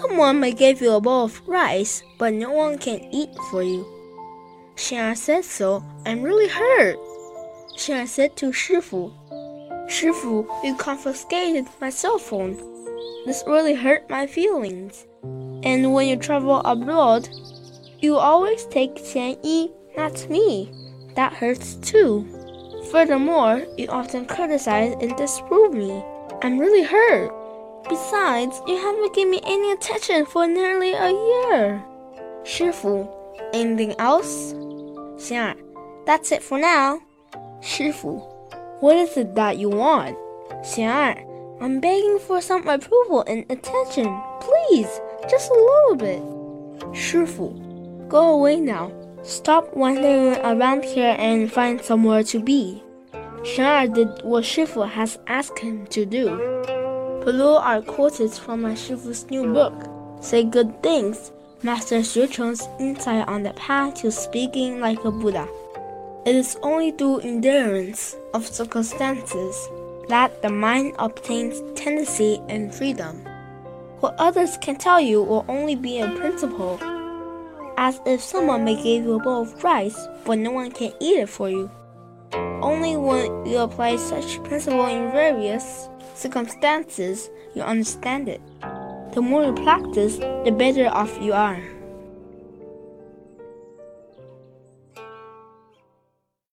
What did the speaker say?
Someone may give you a bowl of rice, but no one can eat for you. Xian said so I'm really hurt. Xian said to Shifu, Shifu, you confiscated my cell phone. This really hurt my feelings. And when you travel abroad, you always take Qian Yi, not me. That hurts too. Furthermore, you often criticize and disprove me. I'm really hurt. Besides, you haven't given me any attention for nearly a year. Shifu, anything else? Xian, that's it for now. Shifu, what is it that you want? Xian, I'm begging for some approval and attention. Please, just a little bit. Shifu, go away now. Stop wandering around here and find somewhere to be. Xian did what Shifu has asked him to do. Below are quotes from my Shifu's new book. Say good things. Master Xuecheng's insight on the path to speaking like a Buddha. It is only through endurance of circumstances that the mind obtains tendency and freedom. What others can tell you will only be a principle, as if someone may give you a bowl of rice, but no one can eat it for you. Only when you apply such principle in various circumstances you understand it. The more you practice, the better off you are.